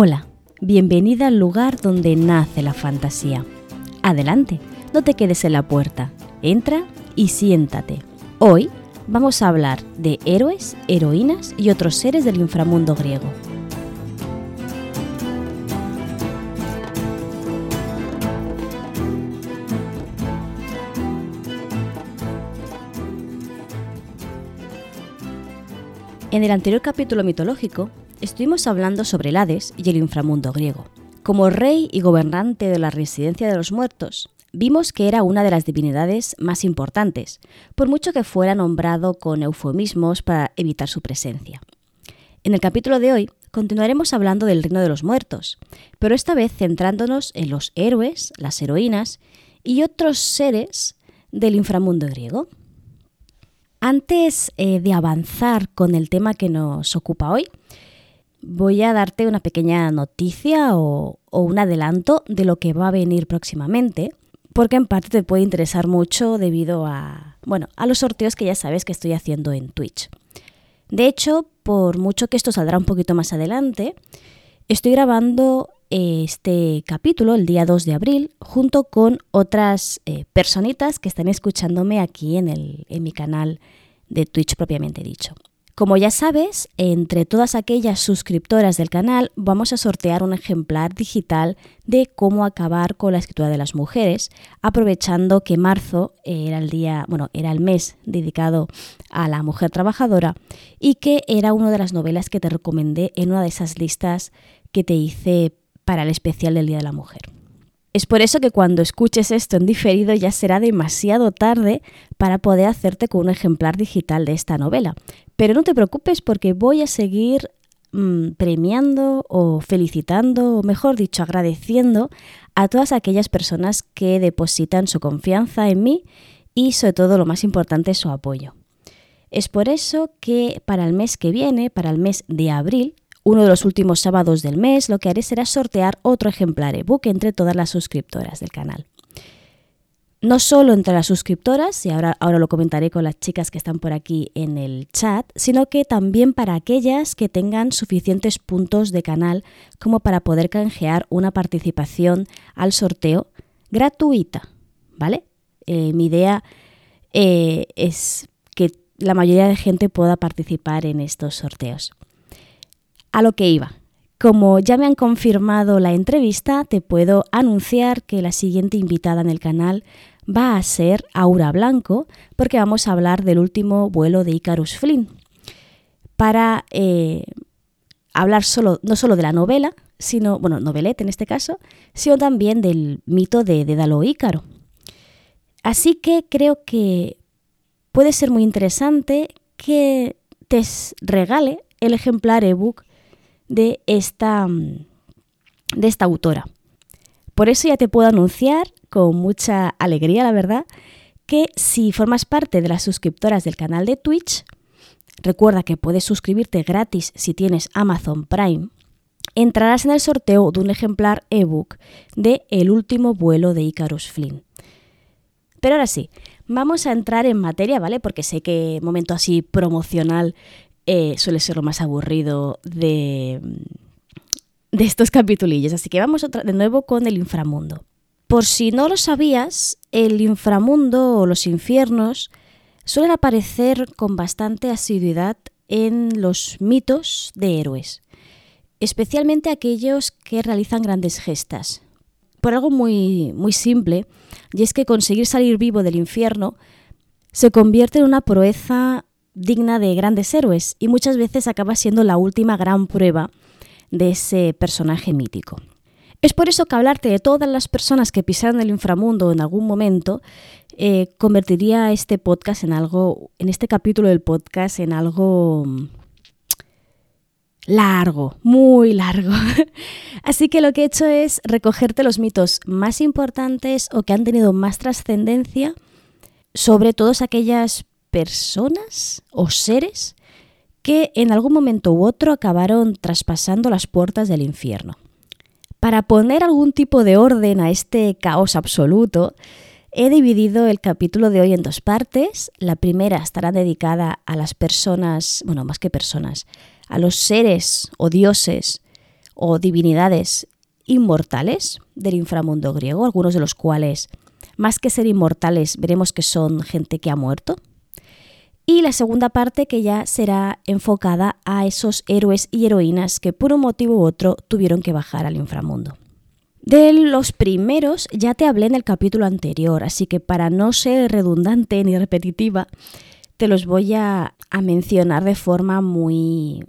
Hola, bienvenida al lugar donde nace la fantasía. Adelante, no te quedes en la puerta, entra y siéntate. Hoy vamos a hablar de héroes, heroínas y otros seres del inframundo griego. En el anterior capítulo mitológico estuvimos hablando sobre el Hades y el inframundo griego. Como rey y gobernante de la residencia de los muertos, vimos que era una de las divinidades más importantes, por mucho que fuera nombrado con eufemismos para evitar su presencia. En el capítulo de hoy continuaremos hablando del reino de los muertos, pero esta vez centrándonos en los héroes, las heroínas y otros seres del inframundo griego. Antes eh, de avanzar con el tema que nos ocupa hoy, voy a darte una pequeña noticia o, un adelanto de lo que va a venir próximamente, porque en parte te puede interesar mucho debido a, bueno, a los sorteos que ya sabes que estoy haciendo en Twitch. De hecho, por mucho que esto saldrá un poquito más adelante, estoy grabando este capítulo el día 2 de abril junto con otras eh, personitas que están escuchándome aquí en, el, en mi canal de Twitch propiamente dicho. Como ya sabes, entre todas aquellas suscriptoras del canal vamos a sortear un ejemplar digital de cómo acabar con la escritura de las mujeres, aprovechando que marzo era el día, bueno, era el mes dedicado a la mujer trabajadora y que era una de las novelas que te recomendé en una de esas listas que te hice para el especial del Día de la Mujer. Es por eso que cuando escuches esto en diferido ya será demasiado tarde para poder hacerte con un ejemplar digital de esta novela. Pero no te preocupes porque voy a seguir mm, premiando o felicitando, o mejor dicho, agradeciendo a todas aquellas personas que depositan su confianza en mí y sobre todo lo más importante, su apoyo. Es por eso que para el mes que viene, para el mes de abril, uno de los últimos sábados del mes, lo que haré será sortear otro ejemplar ebook entre todas las suscriptoras del canal. No solo entre las suscriptoras, y ahora, ahora lo comentaré con las chicas que están por aquí en el chat, sino que también para aquellas que tengan suficientes puntos de canal como para poder canjear una participación al sorteo gratuita, ¿vale? Eh, mi idea eh, es que la mayoría de gente pueda participar en estos sorteos. A lo que iba. Como ya me han confirmado la entrevista, te puedo anunciar que la siguiente invitada en el canal va a ser Aura Blanco, porque vamos a hablar del último vuelo de Icarus Flynn. Para eh, hablar solo, no solo de la novela, sino, bueno, novelette en este caso, sino también del mito de Dédalo Ícaro. Así que creo que puede ser muy interesante que te regale el ejemplar ebook de esta, de esta autora. Por eso ya te puedo anunciar con mucha alegría, la verdad, que si formas parte de las suscriptoras del canal de Twitch, recuerda que puedes suscribirte gratis si tienes Amazon Prime, entrarás en el sorteo de un ejemplar ebook de El último vuelo de Icarus Flynn. Pero ahora sí, vamos a entrar en materia, ¿vale? Porque sé que momento así promocional eh, suele ser lo más aburrido de, de estos capitulillos. Así que vamos otra, de nuevo con el inframundo. Por si no lo sabías, el inframundo o los infiernos suelen aparecer con bastante asiduidad en los mitos de héroes, especialmente aquellos que realizan grandes gestas. Por algo muy, muy simple, y es que conseguir salir vivo del infierno se convierte en una proeza digna de grandes héroes y muchas veces acaba siendo la última gran prueba de ese personaje mítico. Es por eso que hablarte de todas las personas que pisaron el inframundo en algún momento eh, convertiría este podcast en algo, en este capítulo del podcast en algo mm, largo, muy largo. Así que lo que he hecho es recogerte los mitos más importantes o que han tenido más trascendencia sobre todas aquellas personas o seres que en algún momento u otro acabaron traspasando las puertas del infierno. Para poner algún tipo de orden a este caos absoluto, he dividido el capítulo de hoy en dos partes. La primera estará dedicada a las personas, bueno, más que personas, a los seres o dioses o divinidades inmortales del inframundo griego, algunos de los cuales, más que ser inmortales, veremos que son gente que ha muerto. Y la segunda parte que ya será enfocada a esos héroes y heroínas que por un motivo u otro tuvieron que bajar al inframundo. De los primeros ya te hablé en el capítulo anterior, así que para no ser redundante ni repetitiva, te los voy a, mencionar de forma muy,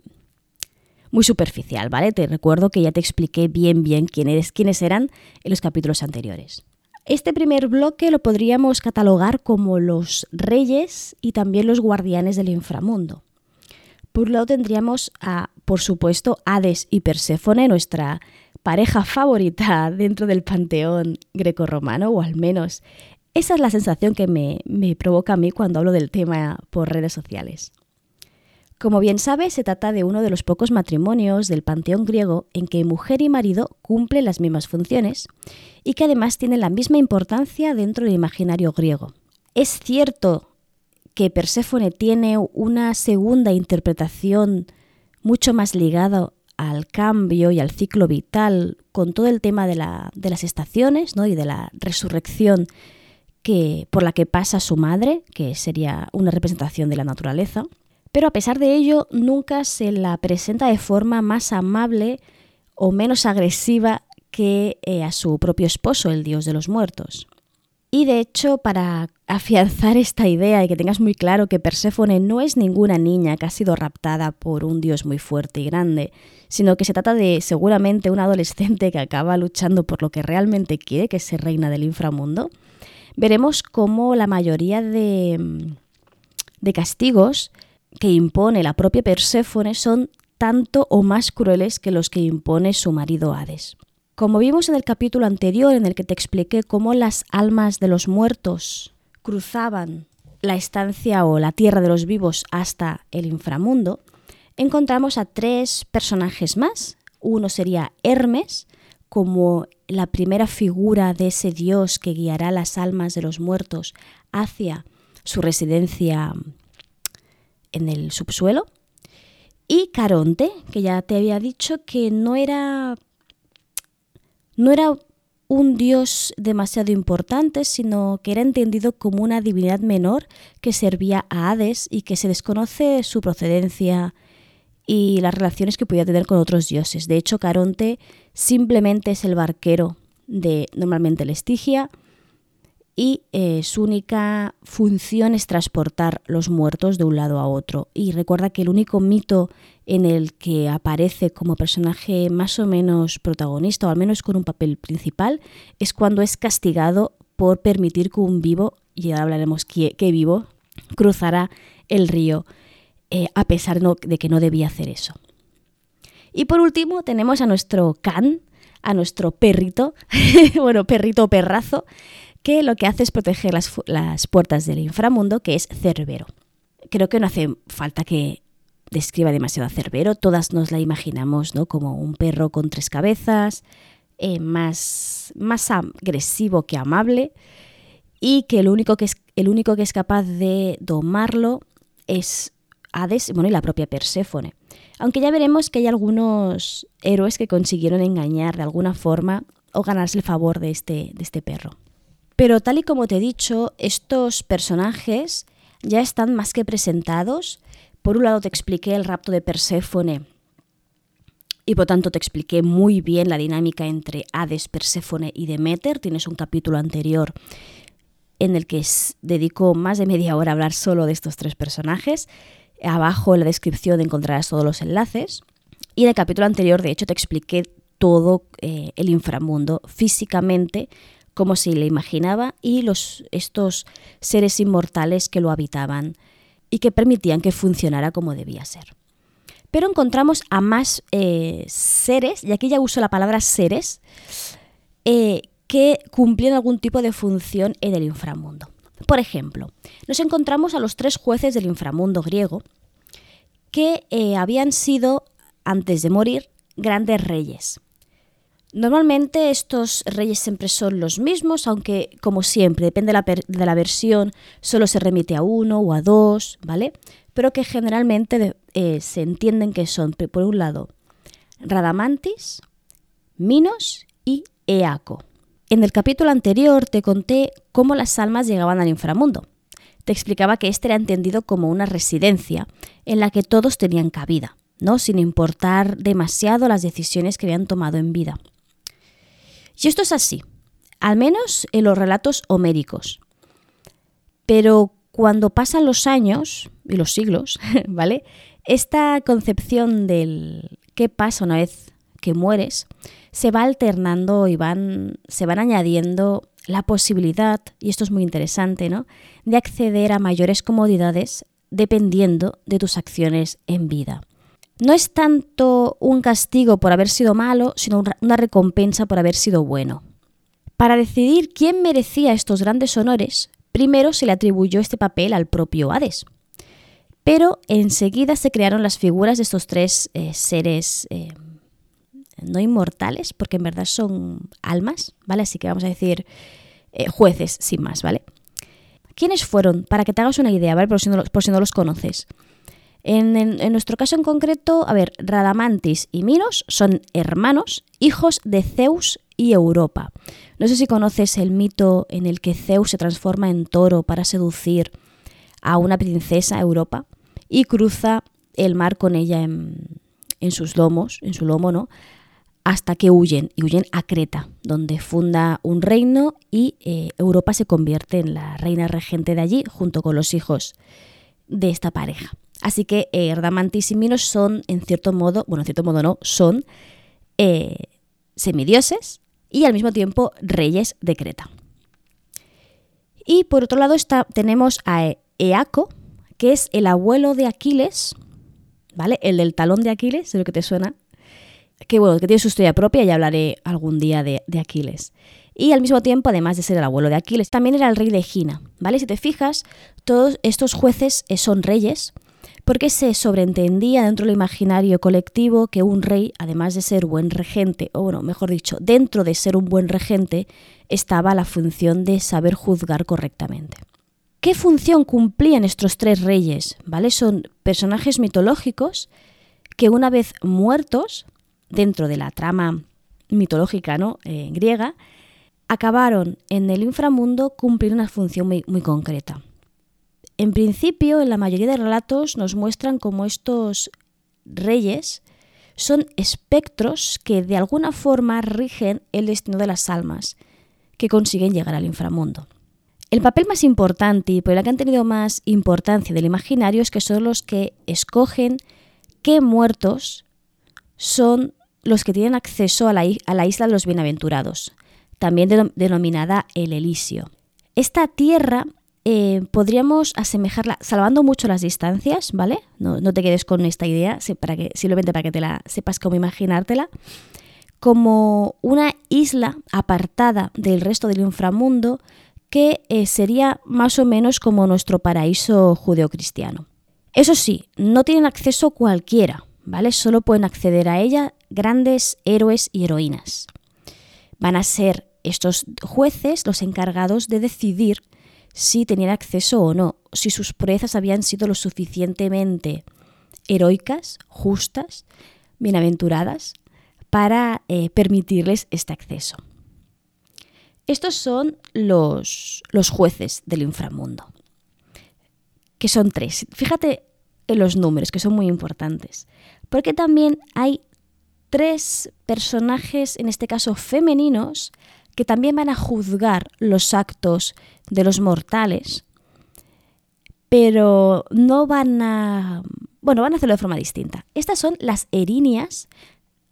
muy superficial, ¿vale? Te recuerdo que ya te expliqué bien bien quién eres, quiénes eran en los capítulos anteriores. Este primer bloque lo podríamos catalogar como los reyes y también los guardianes del inframundo. Por un lado tendríamos a, por supuesto, Hades y Perséfone, nuestra pareja favorita dentro del panteón grecorromano, o al menos esa es la sensación que me, me provoca a mí cuando hablo del tema por redes sociales. Como bien sabes, se trata de uno de los pocos matrimonios del panteón griego en que mujer y marido cumplen las mismas funciones y que además tienen la misma importancia dentro del imaginario griego. Es cierto que Perséfone tiene una segunda interpretación mucho más ligada al cambio y al ciclo vital con todo el tema de, las estaciones ¿no? y de la resurrección que, por la que pasa su madre, que sería una representación de la naturaleza. Pero a pesar de ello, nunca se la presenta de forma más amable o menos agresiva que eh, a su propio esposo, el dios de los muertos. Y de hecho, para afianzar esta idea y que tengas muy claro que Perséfone no es ninguna niña que ha sido raptada por un dios muy fuerte y grande, sino que se trata de seguramente una adolescente que acaba luchando por lo que realmente quiere, que es reina del inframundo, veremos cómo la mayoría de, de castigos que impone la propia Perséfone son tanto o más crueles que los que impone su marido Hades. Como vimos en el capítulo anterior en el que te expliqué cómo las almas de los muertos cruzaban la estancia o la tierra de los vivos hasta el inframundo, encontramos a tres personajes más. Uno sería Hermes, como la primera figura de ese dios que guiará las almas de los muertos hacia su residencia en el subsuelo. Y Caronte, que ya te había dicho que no era no era un dios demasiado importante, sino que era entendido como una divinidad menor que servía a Hades y que se desconoce su procedencia y las relaciones que podía tener con otros dioses. De hecho, Caronte simplemente es el barquero de normalmente el Estigia y eh, su única función es transportar los muertos de un lado a otro. Y recuerda que el único mito en el que aparece como personaje más o menos protagonista, o al menos con un papel principal, es cuando es castigado por permitir que un vivo, y ahora hablaremos qué, vivo, cruzara el río, eh, a pesar de que no debía hacer eso. Y por último tenemos a nuestro Can, a nuestro perrito, bueno, perrito o perrazo, que lo que hace es proteger las, puertas del inframundo, que es Cerbero. Creo que no hace falta que describa demasiado a Cerbero, todas nos la imaginamos ¿no? como un perro con tres cabezas, eh, más, más agresivo que amable, y que el único que, es, el único que es capaz de domarlo es Hades bueno, y la propia Perséfone. Aunque ya veremos que hay algunos héroes que consiguieron engañar de alguna forma o ganarse el favor de este, de este perro. Pero tal y como te he dicho, estos personajes ya están más que presentados. Por un lado te expliqué el rapto de Perséfone y por tanto te expliqué muy bien la dinámica entre Hades, Perséfone y Demeter. Tienes un capítulo anterior en el que dedico más de media hora a hablar solo de estos tres personajes. Abajo en la descripción encontrarás todos los enlaces. Y en el capítulo anterior, de hecho, te expliqué todo eh, el inframundo físicamente como se le imaginaba y los, estos seres inmortales que lo habitaban y que permitían que funcionara como debía ser. Pero encontramos a más eh, seres, y aquí ya uso la palabra seres, eh, que cumplían algún tipo de función en el inframundo. Por ejemplo, nos encontramos a los tres jueces del inframundo griego que eh, habían sido, antes de morir, grandes reyes. Normalmente estos reyes siempre son los mismos, aunque como siempre, depende de la, versión, solo se remite a uno o a dos, ¿vale? Pero que generalmente eh, se entienden que son, por un lado, Radamantis, Minos y Eaco. En el capítulo anterior te conté cómo las almas llegaban al inframundo. Te explicaba que este era entendido como una residencia en la que todos tenían cabida, ¿no? sin importar demasiado las decisiones que habían tomado en vida. Y esto es así, al menos en los relatos homéricos. Pero cuando pasan los años y los siglos, ¿vale? Esta concepción del qué pasa una vez que mueres se va alternando y van, se van añadiendo la posibilidad, y esto es muy interesante, ¿no? de acceder a mayores comodidades dependiendo de tus acciones en vida. No es tanto un castigo por haber sido malo, sino una recompensa por haber sido bueno. Para decidir quién merecía estos grandes honores, primero se le atribuyó este papel al propio Hades. Pero enseguida se crearon las figuras de estos tres eh, seres eh, no inmortales, porque en verdad son almas, ¿vale? Así que vamos a decir eh, jueces, sin más, ¿vale? ¿Quiénes fueron? Para que te hagas una idea, ¿vale? Por si no, los conoces. En, en, nuestro caso en concreto, a ver, Radamantis y Minos son hermanos, hijos de Zeus y Europa. No sé si conoces el mito en el que Zeus se transforma en toro para seducir a una princesa Europa y cruza el mar con ella en, en sus lomos, en su lomo, ¿no? Hasta que huyen y huyen a Creta, donde funda un reino y eh, Europa se convierte en la reina regente de allí junto con los hijos de esta pareja. Así que eh, y Minos son, en cierto modo, bueno, en cierto modo no, son eh, semidioses y al mismo tiempo reyes de Creta. Y por otro lado está, tenemos a Eaco, que es el abuelo de Aquiles, ¿vale? El del talón de Aquiles, de lo que te suena, que bueno, que tiene su historia propia y hablaré algún día de, Aquiles. Y al mismo tiempo, además de ser el abuelo de Aquiles, también era el rey de Egina, ¿vale? Si te fijas, todos estos jueces eh, son reyes, porque se sobreentendía dentro del imaginario colectivo que un rey, además de ser buen regente, o bueno, mejor dicho, dentro de ser un buen regente, estaba la función de saber juzgar correctamente. ¿Qué función cumplían estos tres reyes? ¿Vale? Son personajes mitológicos que una vez muertos dentro de la trama mitológica ¿no? Eh, griega, acabaron en el inframundo cumplir una función muy, muy concreta. En principio, en la mayoría de relatos nos muestran como estos reyes son espectros que de alguna forma rigen el destino de las almas que consiguen llegar al inframundo. El papel más importante y por el que han tenido más importancia del imaginario es que son los que escogen qué muertos son los que tienen acceso a la, isla de los bienaventurados, también denominada el Elisio. Esta tierra eh, podríamos asemejarla, salvando mucho las distancias, ¿vale? No, te quedes con esta idea, para que, simplemente para que te la sepas cómo imaginártela, como una isla apartada del resto del inframundo que eh, sería más o menos como nuestro paraíso judeocristiano. Eso sí, no tienen acceso cualquiera, ¿vale? Solo pueden acceder a ella grandes héroes y heroínas. Van a ser estos jueces los encargados de decidir si tenían acceso o no, si sus proezas habían sido lo suficientemente heroicas, justas, bienaventuradas, para eh, permitirles este acceso. Estos son los, los jueces del inframundo, que son tres. Fíjate en los números, que son muy importantes, porque también hay tres personajes, en este caso femeninos, que también van a juzgar los actos de los mortales, pero no van a... Bueno, van a hacerlo de forma distinta. Estas son las erinias,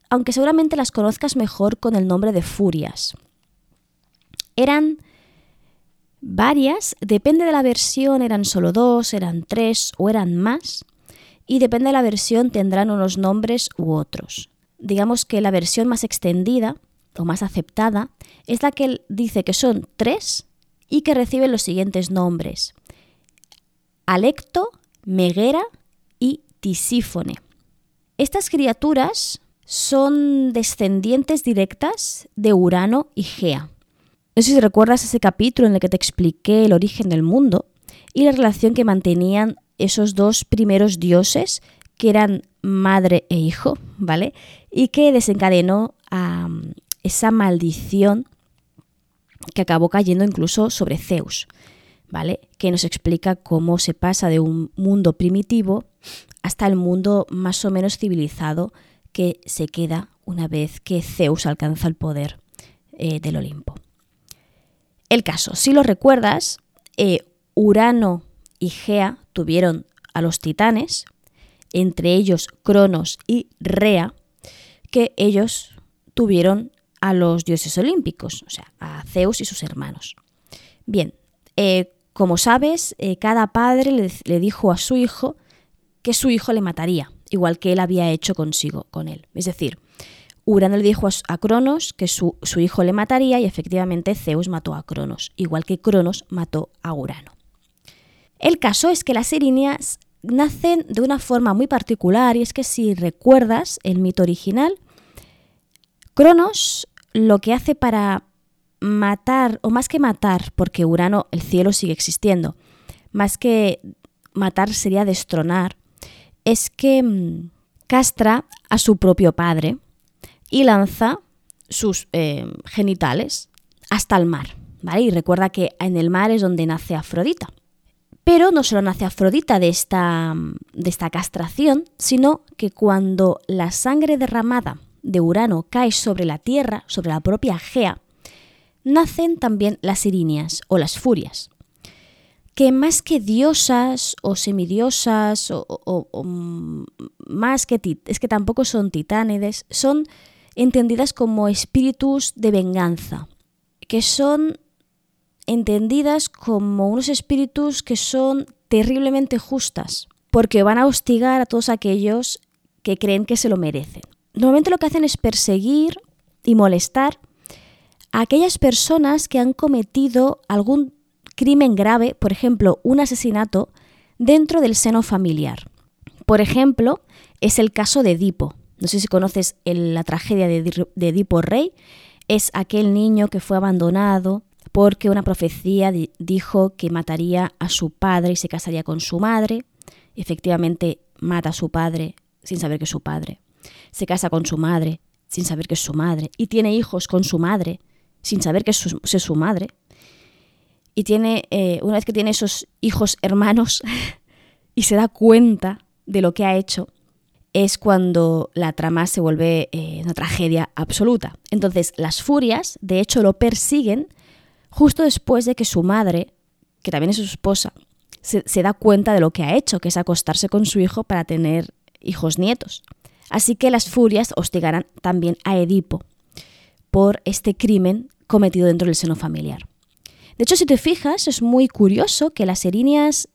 aunque seguramente las conozcas mejor con el nombre de furias. Eran varias, depende de la versión, eran solo dos, eran tres o eran más, y depende de la versión tendrán unos nombres u otros digamos que la versión más extendida o más aceptada es la que dice que son tres y que reciben los siguientes nombres. Alecto, Meguera y Tisífone. Estas criaturas son descendientes directas de Urano y Gea. No sé si recuerdas ese capítulo en el que te expliqué el origen del mundo y la relación que mantenían esos dos primeros dioses que eran madre e hijo, ¿vale? Y que desencadenó esa maldición que acabó cayendo incluso sobre Zeus, ¿vale? Que nos explica cómo se pasa de un mundo primitivo hasta el mundo más o menos civilizado que se queda una vez que Zeus alcanza el poder eh, del Olimpo. El caso, si lo recuerdas, eh, Urano y Gea tuvieron a los titanes, entre ellos Cronos y Rea, que ellos tuvieron a los dioses olímpicos, o sea, a Zeus y sus hermanos. Bien, eh, como sabes, eh, cada padre le, dijo a su hijo que su hijo le mataría, igual que él había hecho consigo, con él. Es decir, Urano le dijo a, Cronos que su, su, hijo le mataría y efectivamente Zeus mató a Cronos, igual que Cronos mató a Urano. El caso es que las erinias nacen de una forma muy particular y es que si recuerdas el mito original, Cronos lo que hace para matar, o más que matar, porque Urano, el cielo sigue existiendo, más que matar sería destronar, es que mm, castra a su propio padre y lanza sus eh, genitales hasta el mar. ¿vale? Y recuerda que en el mar es donde nace Afrodita. Pero no solo nace Afrodita de esta, de esta castración, sino que cuando la sangre derramada de Urano cae sobre la Tierra, sobre la propia Gea, nacen también las Irinias o las Furias, que más que diosas o semidiosas o, mm, más que es que tampoco son titánides, son entendidas como espíritus de venganza, que son entendidas como unos espíritus que son terriblemente justas, porque van a hostigar a todos aquellos que creen que se lo merecen. Normalmente lo que hacen es perseguir y molestar a aquellas personas que han cometido algún crimen grave, por ejemplo, un asesinato, dentro del seno familiar. Por ejemplo, es el caso de Edipo. No sé si conoces la tragedia de Edipo Rey. Es aquel niño que fue abandonado porque una profecía dijo que mataría a su padre y se casaría con su madre. Efectivamente, mata a su padre sin saber que es su padre. Se casa con su madre sin saber que es su madre. Y tiene hijos con su madre sin saber que es su, madre. Y tiene, eh, una vez que tiene esos hijos hermanos y se da cuenta de lo que ha hecho, es cuando la trama se vuelve eh, una tragedia absoluta. Entonces, las furias, de hecho, lo persiguen justo después de que su madre, que también es su esposa, se, da cuenta de lo que ha hecho, que es acostarse con su hijo para tener hijos nietos. Así que las furias hostigarán también a Edipo por este crimen cometido dentro del seno familiar. De hecho, si te fijas, es muy curioso que las erinias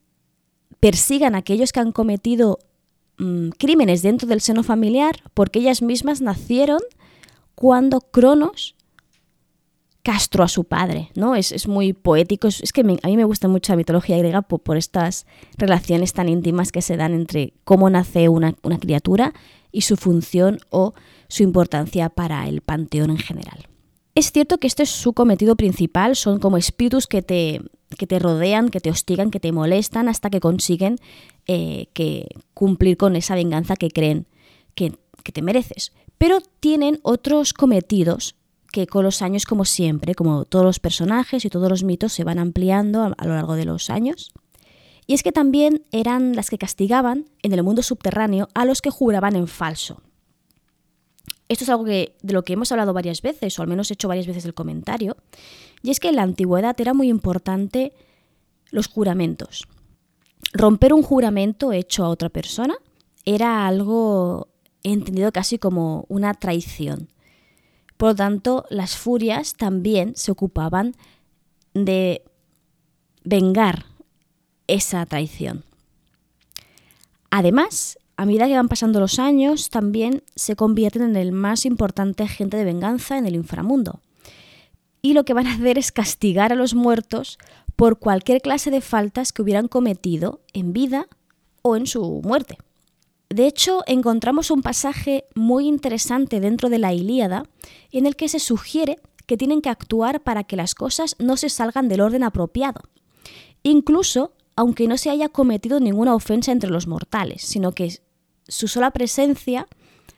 persigan a aquellos que han cometido mm, crímenes dentro del seno familiar porque ellas mismas nacieron cuando Cronos castro a su padre, ¿no? Es, muy poético, es, que a mí me gusta mucho la mitología griega por, estas relaciones tan íntimas que se dan entre cómo nace una, una criatura y su función o su importancia para el panteón en general. Es cierto que este es su cometido principal, son como espíritus que te, que te rodean, que te hostigan, que te molestan hasta que consiguen eh, que cumplir con esa venganza que creen que, que te mereces. Pero tienen otros cometidos que con los años, como siempre, como todos los personajes y todos los mitos se van ampliando a, lo largo de los años. Y es que también eran las que castigaban en el mundo subterráneo a los que juraban en falso. Esto es algo que, de lo que hemos hablado varias veces, o al menos he hecho varias veces el comentario, y es que en la antigüedad era muy importante los juramentos. Romper un juramento hecho a otra persona era algo entendido casi como una traición. Por lo tanto, las furias también se ocupaban de vengar esa traición. Además, a medida que van pasando los años, también se convierten en el más importante agente de venganza en el inframundo. Y lo que van a hacer es castigar a los muertos por cualquier clase de faltas que hubieran cometido en vida o en su muerte. De hecho, encontramos un pasaje muy interesante dentro de la Ilíada en el que se sugiere que tienen que actuar para que las cosas no se salgan del orden apropiado, incluso aunque no se haya cometido ninguna ofensa entre los mortales, sino que su sola presencia,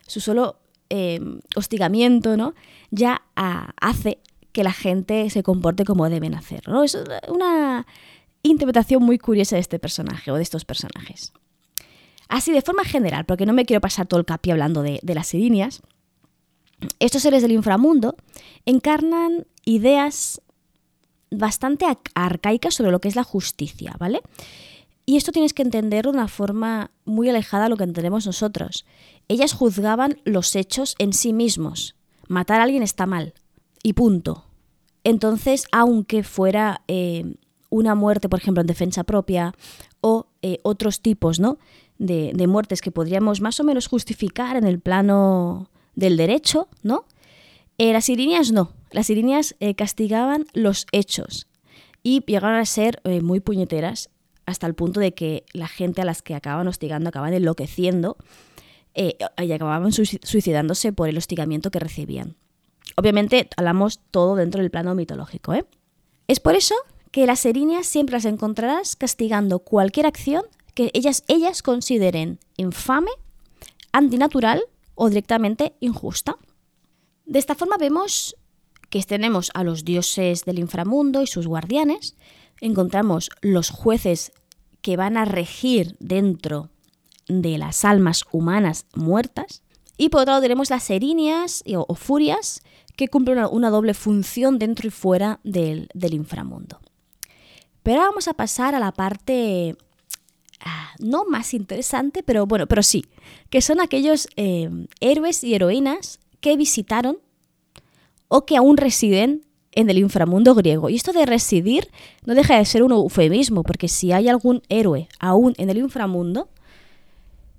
su solo eh, hostigamiento, ¿no? Ya hace que la gente se comporte como deben hacer, ¿no? Es una interpretación muy curiosa de este personaje o de estos personajes. Así, de forma general, porque no me quiero pasar todo el capi hablando de, de las sirinias, estos seres del inframundo encarnan ideas bastante arcaicas sobre lo que es la justicia, ¿vale? Y esto tienes que entender de una forma muy alejada a lo que entendemos nosotros. Ellas juzgaban los hechos en sí mismos. Matar a alguien está mal. Y punto. Entonces, aunque fuera eh, una muerte, por ejemplo, en defensa propia, o eh, otros tipos ¿no? De, de, muertes que podríamos más o menos justificar en el plano del derecho, ¿no? Eh, las sirinias no. Las sirinias castigaban los hechos y llegaron a ser muy puñeteras hasta el punto de que la gente a las que acaban hostigando acaban enloqueciendo eh, y acababan suicidándose por el hostigamiento que recibían. Obviamente hablamos todo dentro del plano mitológico. ¿eh? Es por eso que las erinias siempre las encontrarás castigando cualquier acción que ellas, ellas consideren infame, antinatural o directamente injusta. De esta forma vemos que tenemos a los dioses del inframundo y sus guardianes, encontramos los jueces que van a regir dentro de las almas humanas muertas. Y por otro lado tenemos las erinias o, furias que cumplen una, doble función dentro y fuera del, inframundo. Pero ahora vamos a pasar a la parte ah, no más interesante, pero bueno, pero sí, que son aquellos eh, héroes y heroínas que visitaron o que aún residen en el inframundo griego. Y esto de residir no deja de ser un eufemismo, porque si hay algún héroe aún en el inframundo,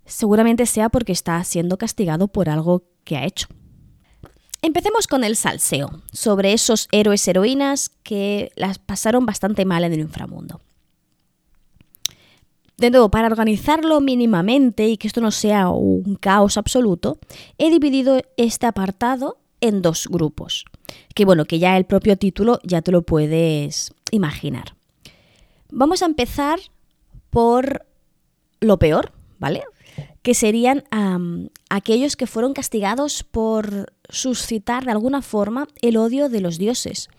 seguramente sea porque está siendo castigado por algo que ha hecho. Empecemos con el salseo, sobre esos héroes heroínas que las pasaron bastante mal en el inframundo. De nuevo, para organizarlo mínimamente y que esto no sea un caos absoluto, he dividido este apartado en dos grupos que bueno, que ya el propio título ya te lo puedes imaginar. Vamos a empezar por lo peor, ¿vale? Que serían aquellos que fueron castigados por suscitar de alguna forma el odio de los dioses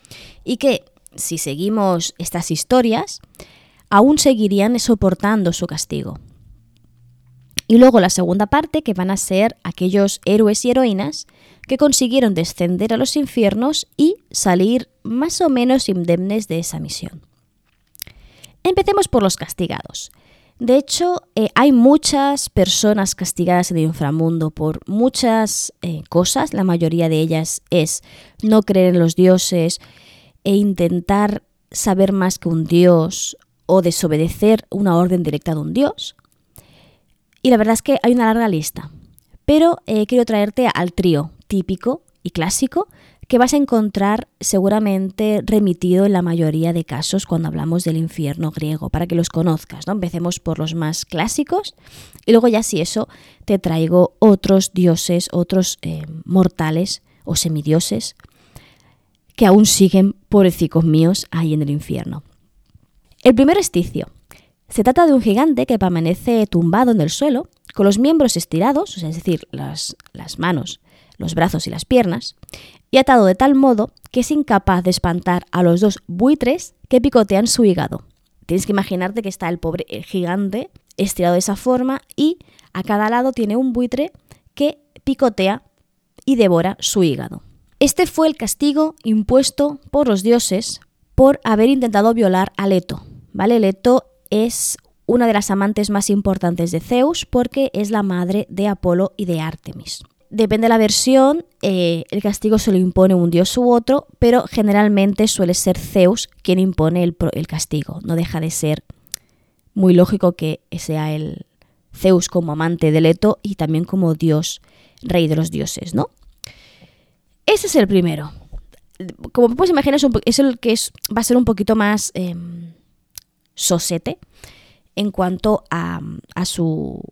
y que, si seguimos estas historias, aún seguirían soportando su castigo. Y luego la segunda parte, que van a ser aquellos héroes y heroínas que consiguieron descender a los infiernos y salir más o menos indemnes de esa misión. Empecemos por los castigados. De hecho, eh, hay muchas personas castigadas en el inframundo por muchas eh, cosas. La mayoría de ellas es no creer en los dioses e intentar saber más que un dios o desobedecer una orden directa de un dios. Y la verdad es que hay una larga lista. Pero eh, quiero traerte al trío típico y clásico que vas a encontrar seguramente remitido en la mayoría de casos cuando hablamos del infierno griego, para que los conozcas. ¿no? Empecemos por los más clásicos y luego ya si eso te traigo otros dioses, otros eh, mortales o semidioses que aún siguen, pobrecicos míos, ahí en el infierno. El primer esticio. Se trata de un gigante que permanece tumbado en el suelo, con los miembros estirados, es decir, las, las manos los brazos y las piernas, y atado de tal modo que es incapaz de espantar a los dos buitres que picotean su hígado. Tienes que imaginarte que está el pobre gigante estirado de esa forma y a cada lado tiene un buitre que picotea y devora su hígado. Este fue el castigo impuesto por los dioses por haber intentado violar a Leto. ¿Vale? Leto es una de las amantes más importantes de Zeus porque es la madre de Apolo y de Artemis. Depende de la versión, eh, el castigo se lo impone un dios u otro, pero generalmente suele ser Zeus quien impone el, el castigo. No deja de ser muy lógico que sea el Zeus como amante de Leto y también como dios, rey de los dioses, ¿no? Ese es el primero. Como puedes imaginar, es el que es, va a ser un poquito más em, sosete en cuanto a, su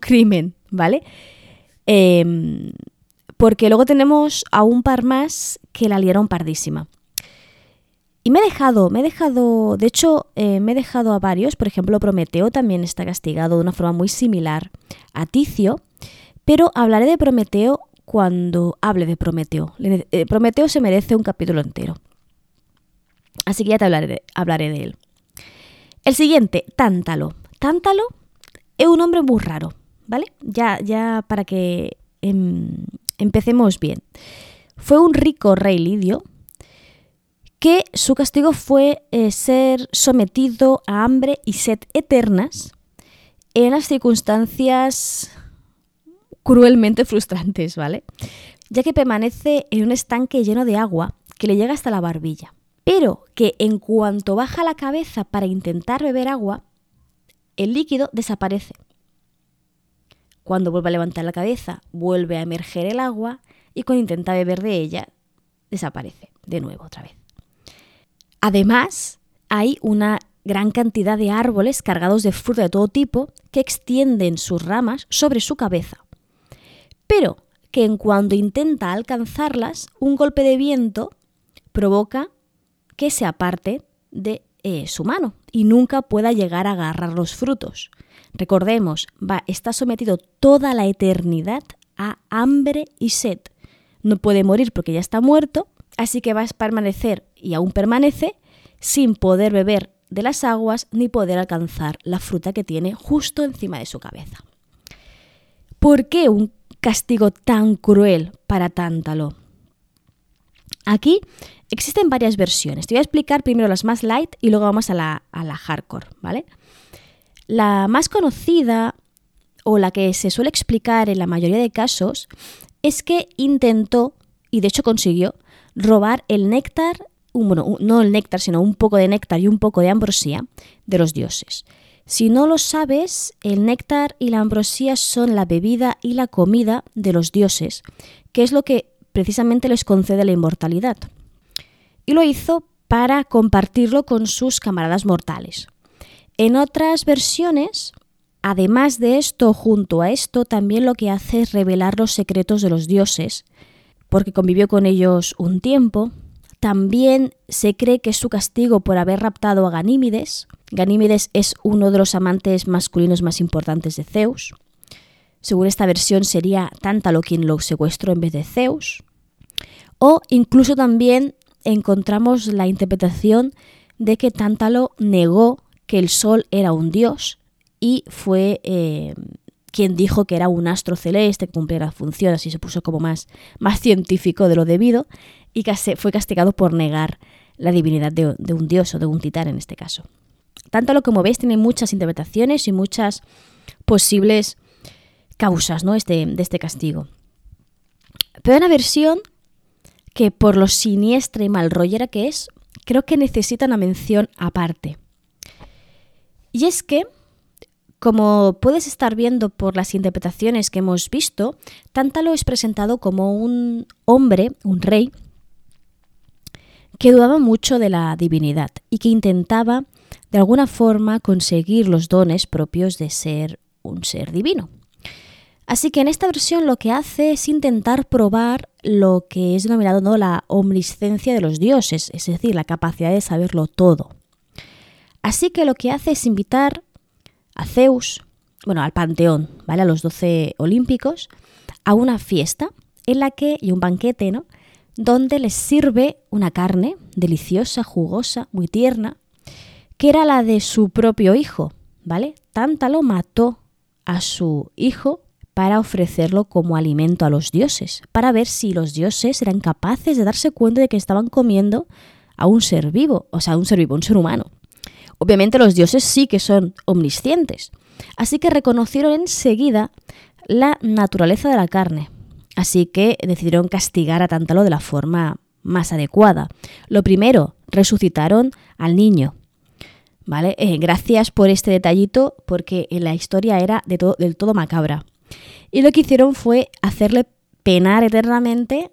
crimen, ¿vale? Em, porque luego tenemos a un par más que la liaron pardísima. Y me he dejado, me he dejado, de hecho, eh, me he dejado a varios, por ejemplo, Prometeo también está castigado de una forma muy similar a Ticio, pero hablaré de Prometeo cuando hable de Prometeo. Eh, Prometeo se merece un capítulo entero. Así que ya te hablaré, hablaré de él. El siguiente, Tántalo. Tántalo es un hombre muy raro, ¿vale? Ya, ya para que em, empecemos bien. Fue un rico rey lidio que su castigo fue eh, ser sometido a hambre y sed eternas en las circunstancias cruelmente frustrantes, ¿vale? Ya que permanece en un estanque lleno de agua que le llega hasta la barbilla, pero que en cuanto baja la cabeza para intentar beber agua, el líquido desaparece. Cuando vuelve a levantar la cabeza, vuelve a emerger el agua y cuando intenta beber de ella, desaparece de nuevo otra vez. Además, hay una gran cantidad de árboles cargados de fruta de todo tipo que extienden sus ramas sobre su cabeza. Pero que en cuanto intenta alcanzarlas, un golpe de viento provoca que se aparte de eh, su mano y nunca pueda llegar a agarrar los frutos. Recordemos, va, está sometido toda la eternidad a hambre y sed. No puede morir porque ya está muerto, así que va a permanecer y aún permanece sin poder beber de las aguas ni poder alcanzar la fruta que tiene justo encima de su cabeza. ¿Por qué un castigo tan cruel para Tántalo? Aquí existen varias versiones. Te voy a explicar primero las más light y luego vamos a la, hardcore, ¿vale? La más conocida o la que se suele explicar en la mayoría de casos es que intentó, y de hecho consiguió, robar el néctar, bueno, no el néctar, sino un poco de néctar y un poco de ambrosía de los dioses. Si no lo sabes, el néctar y la ambrosía son la bebida y la comida de los dioses, que es lo que precisamente les concede la inmortalidad. Y lo hizo para compartirlo con sus camaradas mortales. En otras versiones, además de esto, junto a esto, también lo que hace es revelar los secretos de los dioses, porque convivió con ellos un tiempo. También se cree que es su castigo por haber raptado a Ganímides. Ganímides es uno de los amantes masculinos más importantes de Zeus. Según esta versión sería Tántalo quien lo secuestró en vez de Zeus. O incluso también encontramos la interpretación de que Tántalo negó que el Sol era un dios y fue eh, quien dijo que era un astro celeste que cumplía la función, así se puso como más, más científico de lo debido, y fue castigado por negar la divinidad de, un dios o de un titán en este caso. Tanto lo como veis tiene muchas interpretaciones y muchas posibles causas ¿no? este, de este castigo. Pero hay una versión que por lo siniestra y mal rollera que es, creo que necesita una mención aparte. Y es que como puedes estar viendo por las interpretaciones que hemos visto, Tántalo es presentado como un hombre, un rey, que dudaba mucho de la divinidad y que intentaba de alguna forma conseguir los dones propios de ser un ser divino. Así que en esta versión lo que hace es intentar probar lo que es denominado ¿no? la omniscencia de los dioses, es decir, la capacidad de saberlo todo. Así que lo que hace es invitar a Zeus, bueno, al Panteón, ¿vale? A los doce olímpicos, a una fiesta en la que, y un banquete, ¿no? Donde les sirve una carne deliciosa, jugosa, muy tierna, que era la de su propio hijo, ¿vale? Tántalo mató a su hijo para ofrecerlo como alimento a los dioses, para ver si los dioses eran capaces de darse cuenta de que estaban comiendo a un ser vivo, o sea, un ser vivo, un ser humano. Obviamente los dioses sí que son omniscientes, así que reconocieron enseguida la naturaleza de la carne, así que decidieron castigar a Tántalo de la forma más adecuada. Lo primero, resucitaron al niño. ¿Vale? Eh, gracias por este detallito, porque en la historia era de todo, del todo macabra. Y lo que hicieron fue hacerle penar eternamente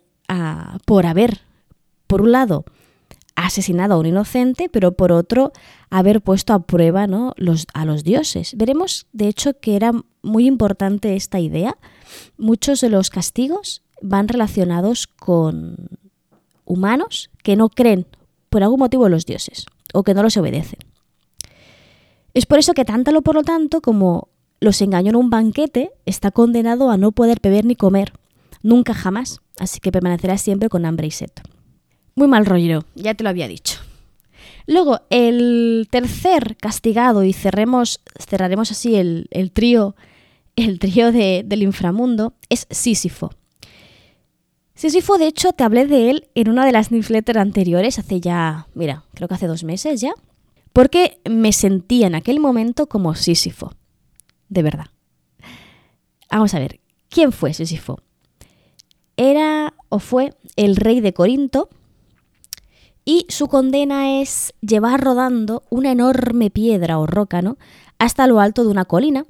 por haber, por un lado, asesinado a un inocente, pero por otro, haber puesto a prueba ¿no? los, a los dioses. Veremos, de hecho, que era muy importante esta idea. Muchos de los castigos van relacionados con humanos que no creen por algún motivo en los dioses o que no los obedecen. Es por eso que Tántalo, por lo tanto, como los engañó en un banquete, está condenado a no poder beber ni comer, nunca jamás, así que permanecerá siempre con hambre y sed. Muy mal rollo, ya te lo había dicho. Luego, el tercer castigado, y cerremos, cerraremos así el, trío, el trío del inframundo, es Sísifo. Sísifo, de hecho, te hablé de él en una de las newsletters anteriores, hace ya, mira, creo que hace dos meses ya, porque me sentía en aquel momento como Sísifo, de verdad. Vamos a ver, ¿quién fue Sísifo? Era o fue el rey de Corinto, y su condena es llevar rodando una enorme piedra o roca, ¿no? Hasta lo alto de una colina,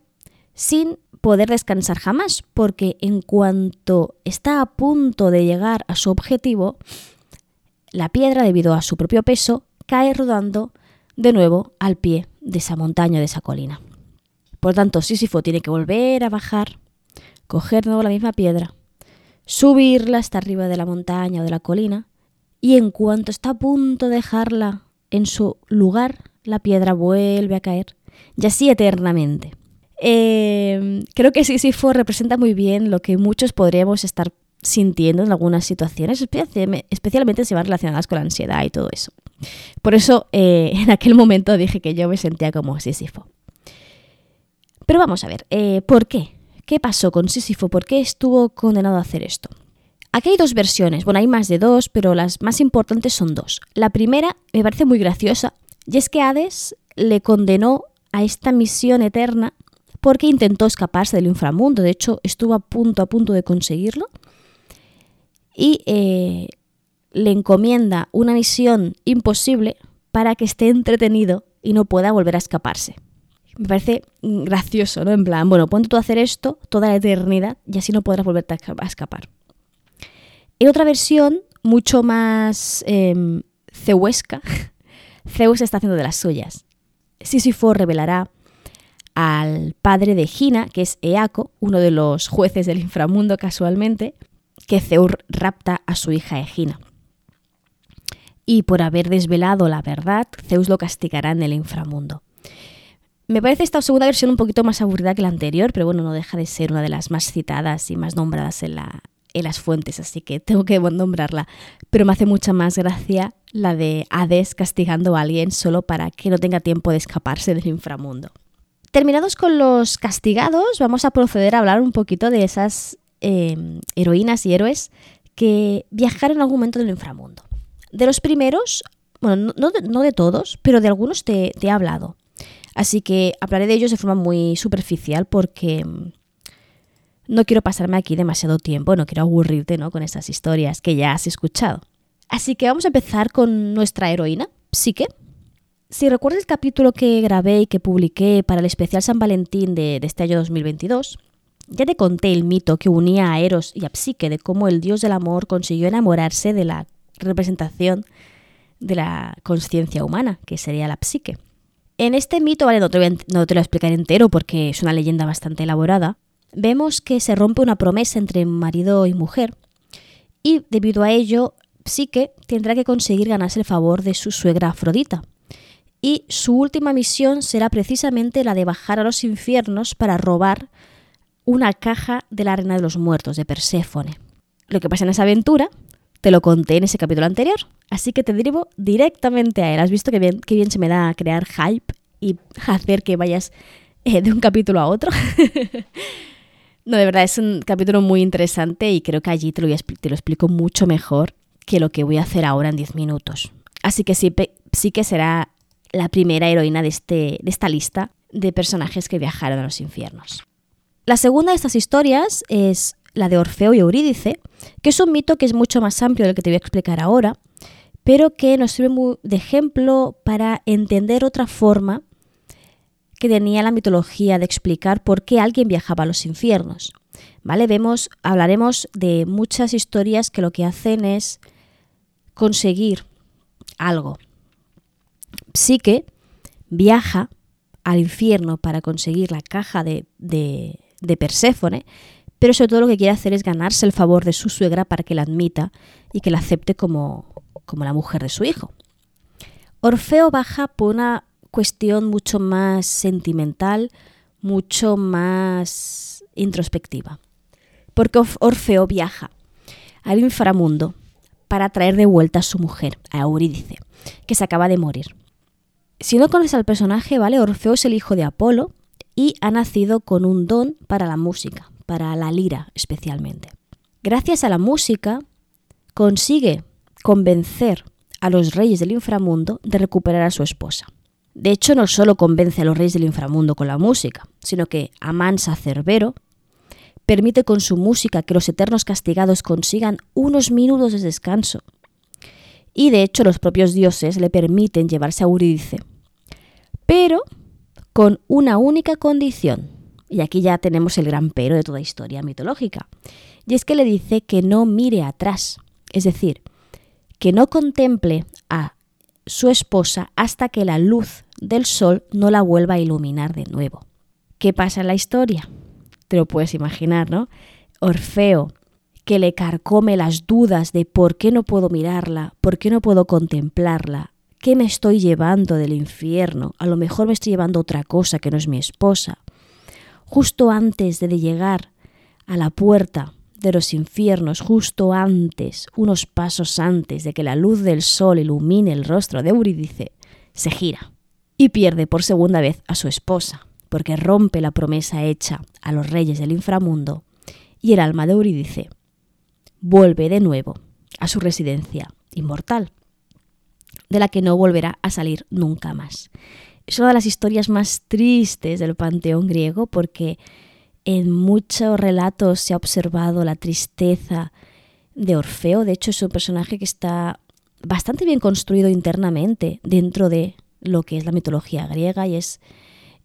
sin poder descansar jamás, porque en cuanto está a punto de llegar a su objetivo, la piedra, debido a su propio peso, cae rodando de nuevo al pie de esa montaña, de esa colina. Por tanto, Sísifo tiene que volver a bajar, coger de nuevo la misma piedra, subirla hasta arriba de la montaña o de la colina, y en cuanto está a punto de dejarla en su lugar, la piedra vuelve a caer, y así eternamente. Eh, creo que Sísifo representa muy bien lo que muchos podríamos estar sintiendo en algunas situaciones, especialmente si van relacionadas con la ansiedad y todo eso. Por eso eh, en aquel momento dije que yo me sentía como Sísifo. Pero vamos a ver, eh, ¿por qué? ¿Qué pasó con Sísifo? ¿Por qué estuvo condenado a hacer esto? Aquí hay dos versiones, bueno, hay más de dos, pero las más importantes son dos. La primera me parece muy graciosa, y es que Hades le condenó a esta misión eterna porque intentó escaparse del inframundo, de hecho estuvo a punto, a punto de conseguirlo, y eh, le encomienda una misión imposible para que esté entretenido y no pueda volver a escaparse. Me parece gracioso, ¿no? En plan, bueno, ponte tú a hacer esto toda la eternidad y así no podrás volverte a escapar. En otra versión, mucho más eh, Zeus está haciendo de las suyas. Sísifo revelará al padre de Gina, que es Eaco, uno de los jueces del inframundo casualmente, que Zeus rapta a su hija Egina. Y por haber desvelado la verdad, Zeus lo castigará en el inframundo. Me parece esta segunda versión un poquito más aburrida que la anterior, pero bueno, no deja de ser una de las más citadas y más nombradas en la, en las fuentes, así que tengo que nombrarla. Pero me hace mucha más gracia la de Hades castigando a alguien solo para que no tenga tiempo de escaparse del inframundo. Terminados con los castigados, vamos a proceder a hablar un poquito de esas em, heroínas y héroes que viajaron en algún momento del inframundo. De los primeros, bueno, no, de, todos, pero de algunos te he hablado. Así que hablaré de ellos de forma muy superficial porque no quiero pasarme aquí demasiado tiempo, no quiero aburrirte ¿no? con esas historias que ya has escuchado. Así que vamos a empezar con nuestra heroína, Psique. Si recuerdas el capítulo que grabé y que publiqué para el especial San Valentín de, este año 2022, ya te conté el mito que unía a Eros y a Psique de cómo el dios del amor consiguió enamorarse de la representación de la conciencia humana, que sería la psique. En este mito, vale, no te, lo voy a explicar entero porque es una leyenda bastante elaborada, vemos que se rompe una promesa entre marido y mujer y debido a ello Psique tendrá que conseguir ganarse el favor de su suegra Afrodita. Y su última misión será precisamente la de bajar a los infiernos para robar una caja de la reina de los muertos, de Perséfone. Lo que pasa en esa aventura te lo conté en ese capítulo anterior, así que te derivo directamente a él. Has visto que bien, qué bien se me da crear hype y hacer que vayas eh, de un capítulo a otro. No, de verdad, es un capítulo muy interesante y creo que allí te lo, te lo explico mucho mejor que lo que voy a hacer ahora en 10 minutos. Así que sí, sí que será la primera heroína de, este, de esta lista de personajes que viajaron a los infiernos. La segunda de estas historias es la de Orfeo y Eurídice, que es un mito que es mucho más amplio del que te voy a explicar ahora, pero que nos sirve de ejemplo para entender otra forma que tenía la mitología de explicar por qué alguien viajaba a los infiernos. ¿Vale? Vemos, hablaremos de muchas historias que lo que hacen es conseguir algo. Psique viaja al infierno para conseguir la caja de, de, de Perséfone, pero sobre todo lo que quiere hacer es ganarse el favor de su suegra para que la admita y que la acepte como, como la mujer de su hijo. Orfeo baja por una cuestión mucho más sentimental, mucho más introspectiva. Porque Orfeo viaja al inframundo para traer de vuelta a su mujer, a Eurídice, que se acaba de morir. Si no conoces al personaje, ¿vale? Orfeo es el hijo de Apolo y ha nacido con un don para la música, para la lira especialmente. Gracias a la música consigue convencer a los reyes del inframundo de recuperar a su esposa. De hecho, no solo convence a los reyes del inframundo con la música, sino que amansa a Cerbero, permite con su música que los eternos castigados consigan unos minutos de descanso. Y de hecho los propios dioses le permiten llevarse a Eurídice. Pero con una única condición. Y aquí ya tenemos el gran pero de toda historia mitológica. Y es que le dice que no mire atrás. Es decir, que no contemple a su esposa hasta que la luz del sol no la vuelva a iluminar de nuevo. ¿Qué pasa en la historia? te lo puedes imaginar, ¿no? Orfeo, que le carcome las dudas de por qué no puedo mirarla, por qué no puedo contemplarla, qué me estoy llevando del infierno, a lo mejor me estoy llevando otra cosa que no es mi esposa. Justo antes de llegar a la puerta de los infiernos, justo antes, unos pasos antes de que la luz del sol ilumine el rostro de Eurídice, se gira y pierde por segunda vez a su esposa porque rompe la promesa hecha a los reyes del inframundo, y el alma de Eurídice vuelve de nuevo a su residencia inmortal, de la que no volverá a salir nunca más. Es una de las historias más tristes del panteón griego porque en muchos relatos se ha observado la tristeza de Orfeo. De hecho, es un personaje que está bastante bien construido internamente dentro de lo que es la mitología griega y es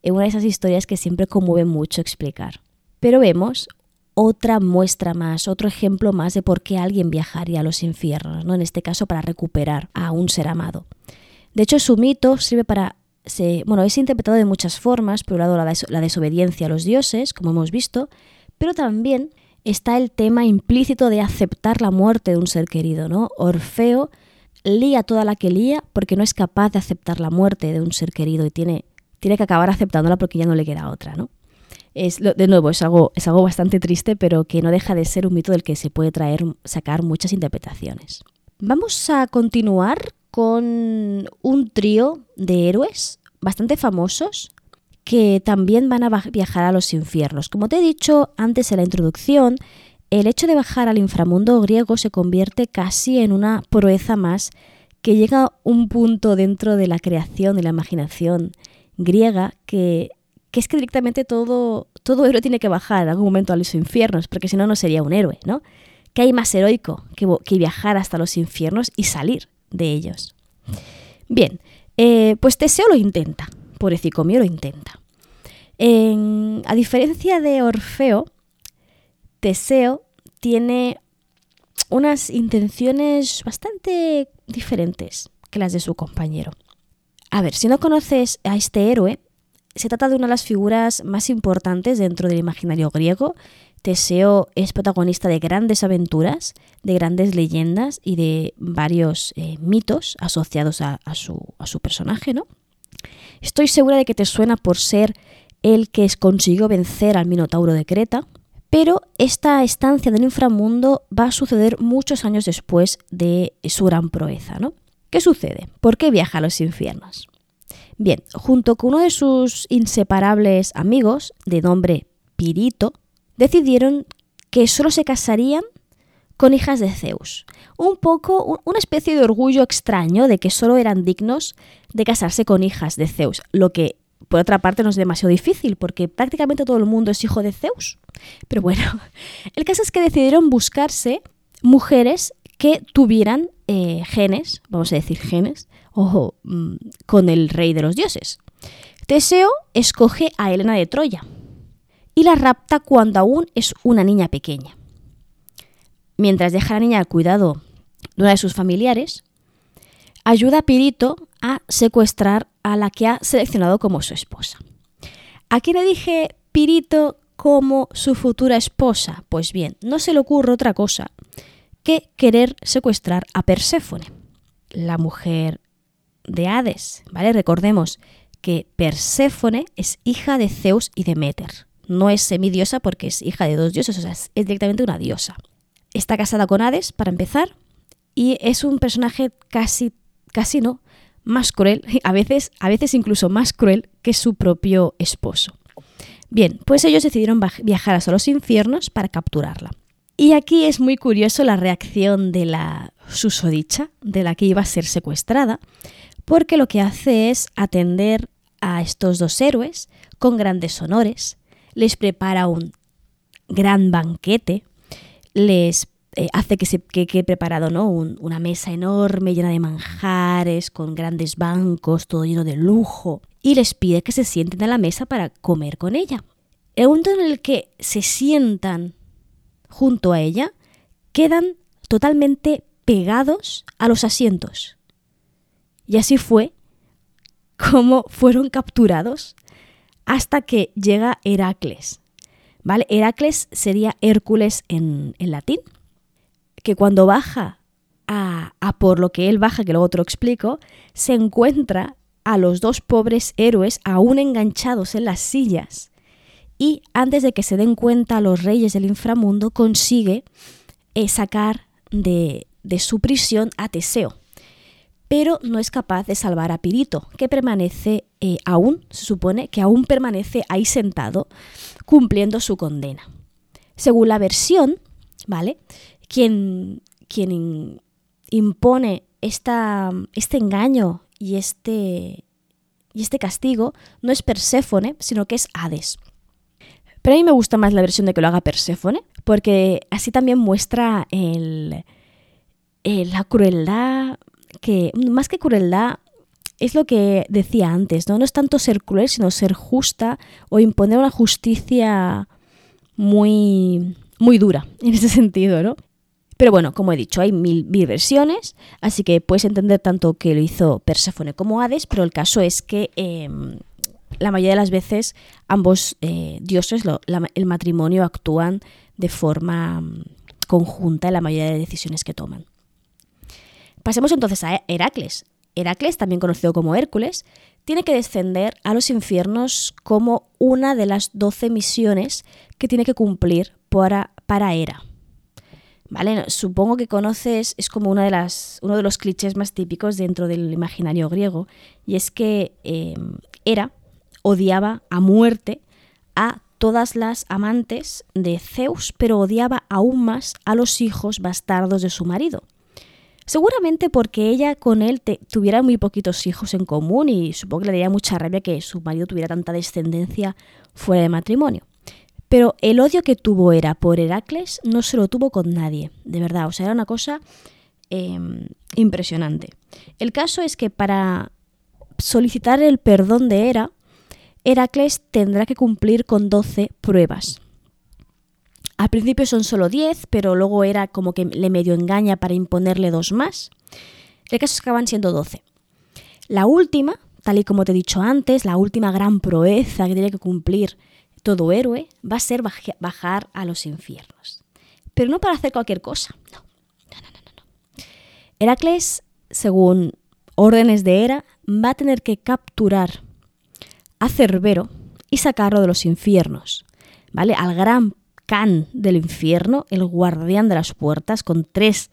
una de esas historias que siempre conmueve mucho explicar. Pero vemos otra muestra más, otro ejemplo más de por qué alguien viajaría a los infiernos, ¿no? en este caso para recuperar a un ser amado. De hecho, su mito sirve para... bueno, es interpretado de muchas formas, por un lado la, la desobediencia a los dioses, como hemos visto, pero también está el tema implícito de aceptar la muerte de un ser querido, ¿no? Orfeo lía toda la que lía porque no es capaz de aceptar la muerte de un ser querido y tiene tiene que acabar aceptándola porque ya no le queda otra, ¿no? Es, de nuevo, es algo, es algo bastante triste, pero que no deja de ser un mito del que se puede traer, sacar muchas interpretaciones. Vamos a continuar con un trío de héroes bastante famosos que también van a viajar a los infiernos. Como te he dicho antes en la introducción, el hecho de bajar al inframundo griego se convierte casi en una proeza más que llega a un punto dentro de la creación y la imaginación griega que, es que directamente todo, todo héroe tiene que bajar en algún momento a los infiernos, porque si no, no sería un héroe, ¿no? ¿Qué hay más heroico que, que viajar hasta los infiernos y salir de ellos? Bien, eh, pues Teseo lo intenta, por mío lo intenta. a diferencia de Orfeo, Teseo tiene unas intenciones bastante diferentes que las de su compañero. A ver, si no conoces a este héroe, se trata de una de las figuras más importantes dentro del imaginario griego. Teseo es protagonista de grandes aventuras, de grandes leyendas y de varios eh, mitos asociados a, su, a, su, personaje, ¿no? Estoy segura de que te suena por ser el que consiguió vencer al Minotauro de Creta, pero esta estancia del inframundo va a suceder muchos años después de su gran proeza, ¿no? ¿Qué sucede? ¿Por qué viaja a los infiernos? Bien, junto con uno de sus inseparables amigos, de nombre Pirito, decidieron que solo se casarían con hijas de Zeus. Un poco, una especie de orgullo extraño de que solo eran dignos de casarse con hijas de Zeus, lo que por otra parte no es demasiado difícil porque prácticamente todo el mundo es hijo de Zeus. Pero bueno, el caso es que decidieron buscarse mujeres que tuvieran eh, genes, vamos a decir genes, ojo, mm, con el rey de los dioses. Teseo escoge a Helena de Troya y la rapta cuando aún es una niña pequeña. Mientras deja a la niña al cuidado de una de sus familiares, ayuda a Pirito a secuestrar a la que ha seleccionado como su esposa. ¿A quién le dije Pirito como su futura esposa? Pues bien, no se le ocurre otra cosa que querer secuestrar a Perséfone, la mujer de Hades, ¿vale? Recordemos que Perséfone es hija de Zeus y Demeter. No es semidiosa porque es hija de dos dioses, o sea, es directamente una diosa. Está casada con Hades, para empezar, y es un personaje casi, casi no, más cruel, a veces, a veces incluso más cruel que su propio esposo. Bien, pues ellos decidieron viajar hasta los infiernos para capturarla. Y aquí es muy curioso la reacción de la susodicha, de la que iba a ser secuestrada, porque lo que hace es atender a estos dos héroes con grandes honores, les prepara un gran banquete, les eh, hace que se quede preparado ¿no? una mesa enorme llena de manjares, con grandes bancos, todo lleno de lujo, y les pide que se sienten a la mesa para comer con ella. El momento en el que se sientan junto a ella, quedan totalmente pegados a los asientos. Y así fue como fueron capturados hasta que llega Heracles. ¿Vale? Heracles sería Hércules en, en latín que cuando baja a, por lo que él baja, que luego te lo explico, se encuentra a los dos pobres héroes aún enganchados en las sillas y antes de que se den cuenta los reyes del inframundo consigue eh, sacar de, de, su prisión a Teseo. Pero no es capaz de salvar a Pirito, que permanece eh, aún, se supone que aún permanece ahí sentado, cumpliendo su condena. Según la versión, ¿vale? quien, quien impone esta, este engaño y este, y este castigo no es Perséfone, sino que es Hades. Pero a mí me gusta más la versión de que lo haga Perséfone, porque así también muestra el, la crueldad, que más que crueldad, es lo que decía antes, ¿no? No es tanto ser cruel, sino ser justa o imponer una justicia muy, muy dura en ese sentido, ¿no? Pero bueno, como he dicho, hay mil, versiones, así que puedes entender tanto que lo hizo Perséfone como Hades, pero el caso es que em, la mayoría de las veces ambos eh, dioses, el matrimonio, actúan de forma mm, conjunta en la mayoría de decisiones que toman. Pasemos entonces a Heracles. Heracles, también conocido como Hércules, tiene que descender a los infiernos como una de las doce misiones que tiene que cumplir para, para Hera. Supongo que conoces, es como una de las, uno de los clichés más típicos dentro del imaginario griego, y es que eh, Hera odiaba a muerte a todas las amantes de Zeus, pero odiaba aún más a los hijos bastardos de su marido. Seguramente porque ella con él tuviera muy poquitos hijos en común y supongo que le daría mucha rabia que su marido tuviera tanta descendencia fuera de matrimonio. Pero el odio que tuvo era por Heracles no se lo tuvo con nadie, de verdad, o sea, era una cosa em, impresionante. El caso es que para solicitar el perdón de Hera, Heracles tendrá que cumplir con 12 pruebas. Al principio son solo 10, pero luego era como que le medio engaña para imponerle dos más. El caso es que acaban siendo 12. La última, tal y como te he dicho antes, la última gran proeza que tiene que cumplir todo héroe va a ser bajar a los infiernos. Pero no para hacer cualquier cosa, no. No, no, no, no. Heracles, según órdenes de Hera, va a tener que capturar a Cerbero y sacarlo de los infiernos, ¿vale? Al gran Can del infierno, el guardián de las puertas, con tres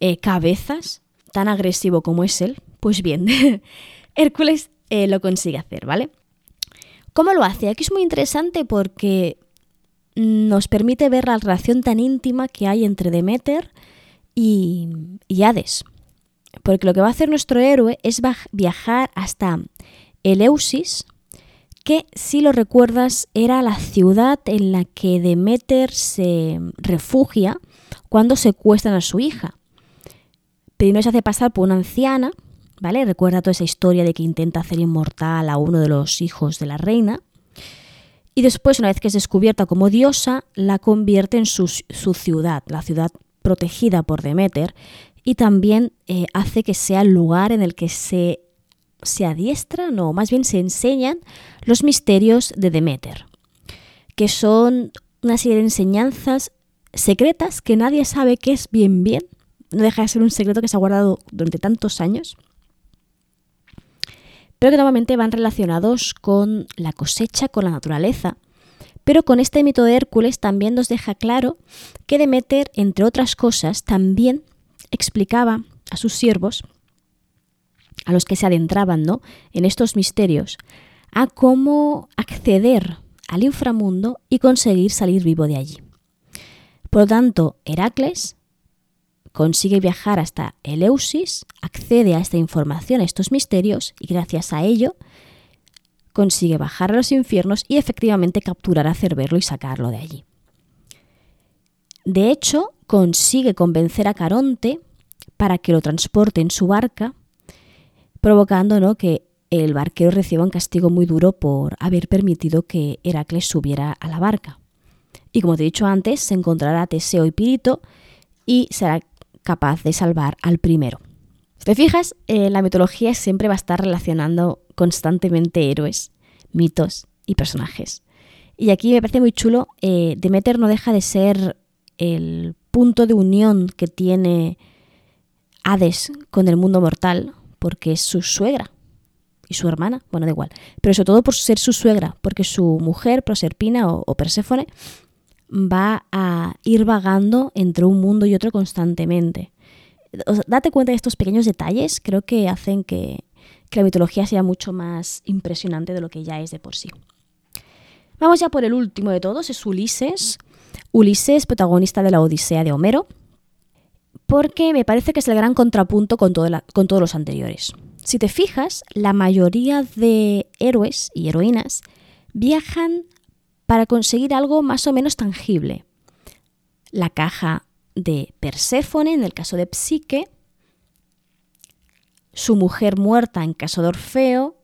eh, cabezas, tan agresivo como es él. Pues bien, Hércules eh, lo consigue hacer, ¿vale? ¿Cómo lo hace? Aquí es muy interesante porque nos permite ver la relación tan íntima que hay entre Demeter y, Hades. Porque lo que va a hacer nuestro héroe es viajar hasta Eleusis, que si lo recuerdas era la ciudad en la que Demeter se refugia cuando secuestran a su hija. Primero se hace pasar por una anciana ¿vale? Recuerda toda esa historia de que intenta hacer inmortal a uno de los hijos de la reina. Y después, una vez que es descubierta como diosa, la convierte en su, ciudad, la ciudad protegida por Demeter, y también eh, hace que sea el lugar en el que se, se adiestra, no, más bien se enseñan los misterios de Demeter, que son una serie de enseñanzas secretas que nadie sabe qué es bien bien, no deja de ser un secreto que se ha guardado durante tantos años pero que normalmente van relacionados con la cosecha, con la naturaleza. Pero con este mito de Hércules también nos deja claro que Demeter, entre otras cosas, también explicaba a sus siervos, a los que se adentraban ¿no? en estos misterios, a cómo acceder al inframundo y conseguir salir vivo de allí. Por lo tanto, Heracles consigue viajar hasta Eleusis, accede a esta información, a estos misterios, y gracias a ello consigue bajar a los infiernos y efectivamente capturar a Cerbero y sacarlo de allí. De hecho, consigue convencer a Caronte para que lo transporte en su barca, provocando ¿no? que el barquero reciba un castigo muy duro por haber permitido que Heracles subiera a la barca. Y como te he dicho antes, se encontrará Teseo y Pirito y será capaz de salvar al primero. Si te fijas, eh, la mitología siempre va a estar relacionando constantemente héroes, mitos y personajes. Y aquí me parece muy chulo, eh, Demeter no deja de ser el punto de unión que tiene Hades con el mundo mortal, porque es su suegra y su hermana, bueno, da igual, pero sobre todo por ser su suegra, porque su mujer, Proserpina o, Perséfone, va a ir vagando entre un mundo y otro constantemente. date cuenta de estos pequeños detalles, creo que hacen que, que la mitología sea mucho más impresionante de lo que ya es de por sí. Vamos ya por el último de todos, es Ulises. Ulises, protagonista de la Odisea de Homero, porque me parece que es el gran contrapunto con, todos los anteriores. Si te fijas, la mayoría de héroes y heroínas viajan para conseguir algo más o menos tangible. La caja de Perséfone, en el caso de Psique, su mujer muerta en caso de Orfeo,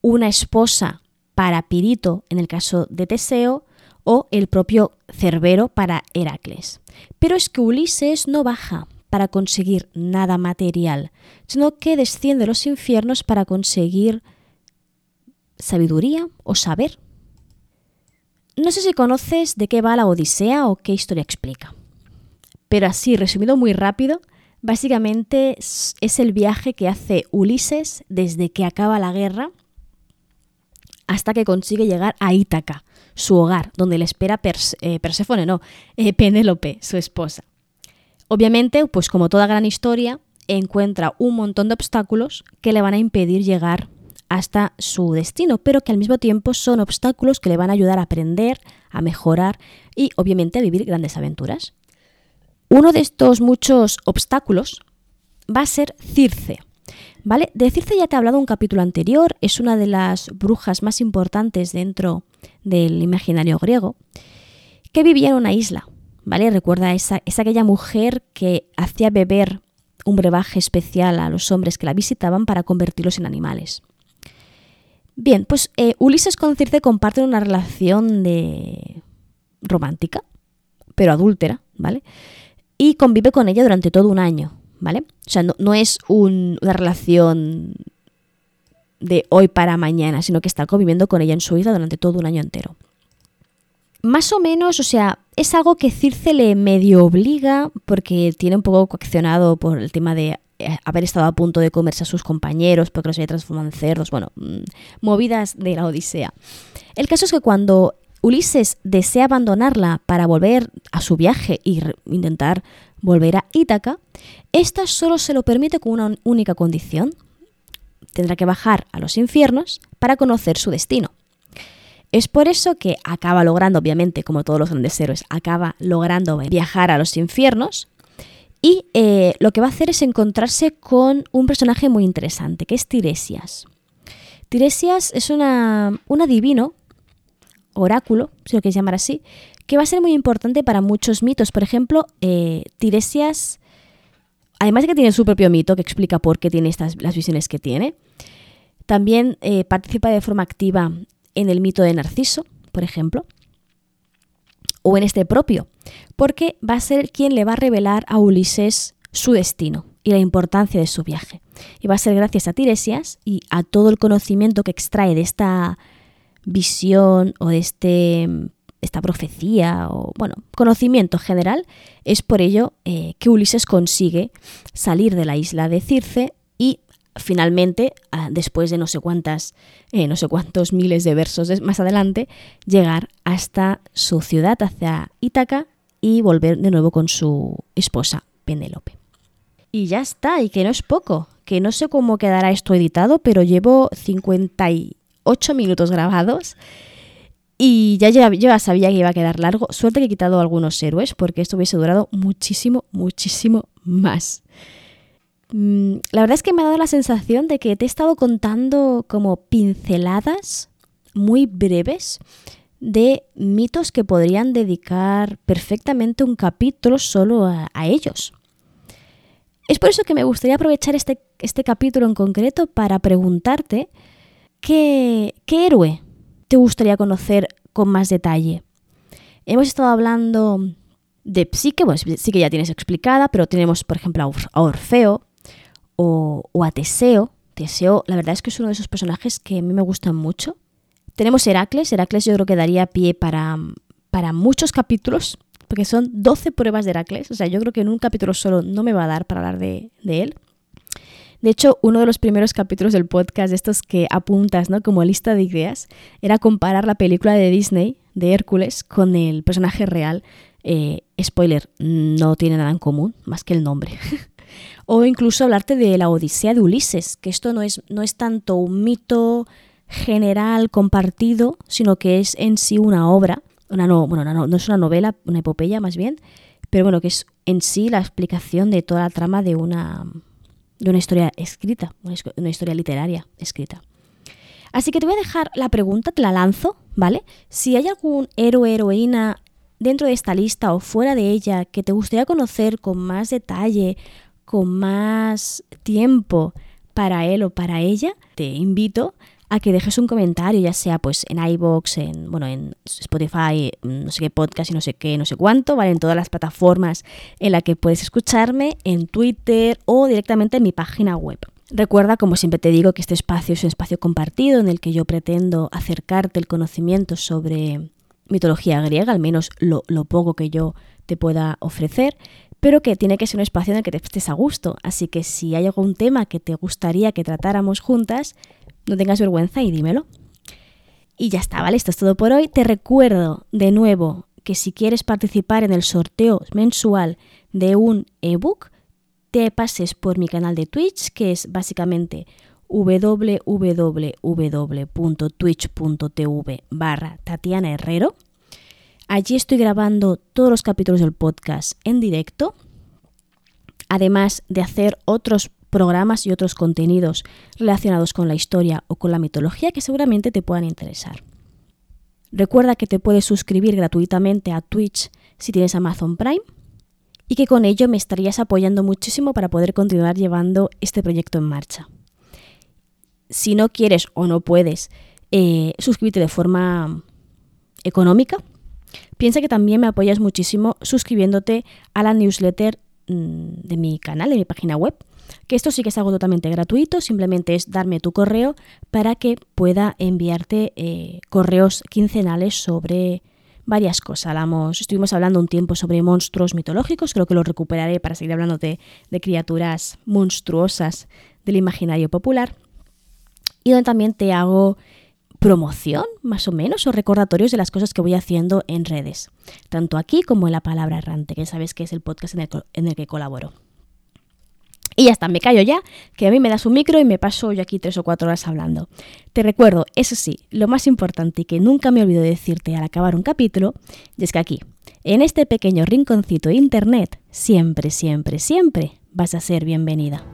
una esposa para Pirito en el caso de Teseo o el propio Cerbero para Heracles. Pero es que Ulises no baja para conseguir nada material, sino que desciende a los infiernos para conseguir sabiduría o saber. No sé si conoces de qué va la Odisea o qué historia explica. Pero así, resumido muy rápido, básicamente es el viaje que hace Ulises desde que acaba la guerra hasta que consigue llegar a Ítaca, su hogar, donde le espera eh, Perséfone, no, eh, Penélope, su esposa. Obviamente, pues como toda gran historia, encuentra un montón de obstáculos que le van a impedir llegar hasta su destino, pero que al mismo tiempo son obstáculos que le van a ayudar a aprender, a mejorar y obviamente a vivir grandes aventuras. Uno de estos muchos obstáculos va a ser Circe. ¿Vale? De Circe ya te he hablado un capítulo anterior, es una de las brujas más importantes dentro del imaginario griego, que vivía en una isla, ¿vale? Recuerda, esa, es aquella mujer que hacía beber un brebaje especial a los hombres que la visitaban para convertirlos en animales. Bien, pues eh, Ulises con Circe comparten una relación de romántica, pero adúltera, ¿vale? Y convive con ella durante todo un año, ¿vale? O sea, no, es una relación de hoy para mañana, sino que está conviviendo con ella en su isla durante todo un año entero. Más o menos, o sea, es algo que Circe le medio obliga, porque tiene un poco coaccionado por el tema de eh, haber estado a punto de comerse a sus compañeros porque los había transformado en cerdos, bueno, mm, movidas de la Odisea. El caso es que cuando Ulises desea abandonarla para volver a su viaje y intentar volver a Ítaca, esta solo se lo permite con una única condición. Tendrá que bajar a los infiernos para conocer su destino. Es por eso que acaba logrando, obviamente, como todos los grandes héroes, acaba logrando viajar a los infiernos y eh, lo que va a hacer es encontrarse con un personaje muy interesante, que es Tiresias. Tiresias es una, un adivino, oráculo, si lo quieres llamar así, que va a ser muy importante para muchos mitos. Por ejemplo, eh, Tiresias, además de que tiene su propio mito que explica por qué tiene estas, las visiones que tiene, también eh, participa de forma activa en el mito de Narciso, por ejemplo o en este propio, porque va a ser quien le va a revelar a Ulises su destino y la importancia de su viaje. Y va a ser gracias a Tiresias y a todo el conocimiento que extrae de esta visión o de este, esta profecía o, bueno, conocimiento general, es por ello eh, que Ulises consigue salir de la isla de Circe y finalmente, después de no sé cuántas, eh, no sé cuántos miles de versos más adelante, llegar hasta su ciudad, hacia Ítaca, y volver de nuevo con su esposa, Penélope. Y ya está, y que no es poco, que no sé cómo quedará esto editado, pero llevo 58 minutos grabados y ya, ya, sabía que iba a quedar largo. Suerte que he quitado algunos héroes porque esto hubiese durado muchísimo, muchísimo más. Mm, la verdad es que me ha dado la sensación de que te he estado contando como pinceladas muy breves de mitos que podrían dedicar perfectamente un capítulo solo a, ellos. Es por eso que me gustaría aprovechar este, este capítulo en concreto para preguntarte qué, qué héroe te gustaría conocer con más detalle. Hemos estado hablando de Psique, bueno, sí que ya tienes explicada, pero tenemos, por ejemplo, a Orfeo o, a Teseo. Teseo, la verdad es que es uno de esos personajes que a mí me gustan mucho. Tenemos Heracles, Heracles yo creo que daría pie para, para muchos capítulos, porque son 12 pruebas de Heracles, o sea, yo creo que en un capítulo solo no me va a dar para hablar de él. De hecho, uno de los primeros capítulos del podcast, estos que apuntas ¿no? como lista de ideas, era comparar la película de Disney, de Hércules, con el personaje real. Eh, spoiler, no tiene nada en común, más que el nombre. o incluso hablarte de la Odisea de Ulises, que esto no es, no es tanto un mito general compartido, sino que es en sí una obra, una no, bueno, no, no es una novela, una epopeya más bien, pero bueno, que es en sí la explicación de toda la trama de una, de una historia escrita, una historia literaria escrita. Así que te voy a dejar la pregunta, te la lanzo, ¿vale? Si hay algún héroe, heroína dentro de esta lista o fuera de ella que te gustaría conocer con más detalle, con más tiempo para él o para ella, te invito que dejes un comentario, ya sea pues en iBox, en bueno, en Spotify, no sé qué podcast y no sé qué, no sé cuánto, ¿vale? En todas las plataformas en las que puedes escucharme, en Twitter o directamente en mi página web. Recuerda, como siempre te digo, que este espacio es un espacio compartido en el que yo pretendo acercarte el conocimiento sobre mitología griega, al menos lo, lo poco que yo te pueda ofrecer, pero que tiene que ser un espacio en el que te estés a gusto. Así que si hay algún tema que te gustaría que tratáramos juntas, no tengas vergüenza y dímelo. Y ya está, ¿vale? Esto es todo por hoy. Te recuerdo de nuevo que si quieres participar en el sorteo mensual de un ebook, te pases por mi canal de Twitch, que es básicamente www.twitch.tv barra Tatiana Herrero. Allí estoy grabando todos los capítulos del podcast en directo, además de hacer otros programas y otros contenidos relacionados con la historia o con la mitología que seguramente te puedan interesar. Recuerda que te puedes suscribir gratuitamente a Twitch si tienes Amazon Prime y que con ello me estarías apoyando muchísimo para poder continuar llevando este proyecto en marcha. Si no quieres o no puedes eh, suscribirte de forma económica, piensa que también me apoyas muchísimo suscribiéndote a la newsletter mm, de mi canal, de mi página web, que esto sí que es algo totalmente gratuito, simplemente es darme tu correo para que pueda enviarte eh, correos quincenales sobre varias cosas. Hablamos, estuvimos hablando un tiempo sobre monstruos mitológicos, creo que lo recuperaré para seguir hablando de, de criaturas monstruosas del imaginario popular. Y donde también te hago promoción, más o menos, o recordatorios de las cosas que voy haciendo en redes, tanto aquí como en La Palabra Errante, que sabes que es el podcast en el, en el que colaboro. Y ya está, me callo ya, que a mí me das un micro y me paso yo aquí tres o cuatro horas hablando. Te recuerdo, eso sí, lo más importante y que nunca me olvido de decirte al acabar un capítulo, es que aquí, en este pequeño rinconcito de internet, siempre, siempre, siempre vas a ser bienvenida.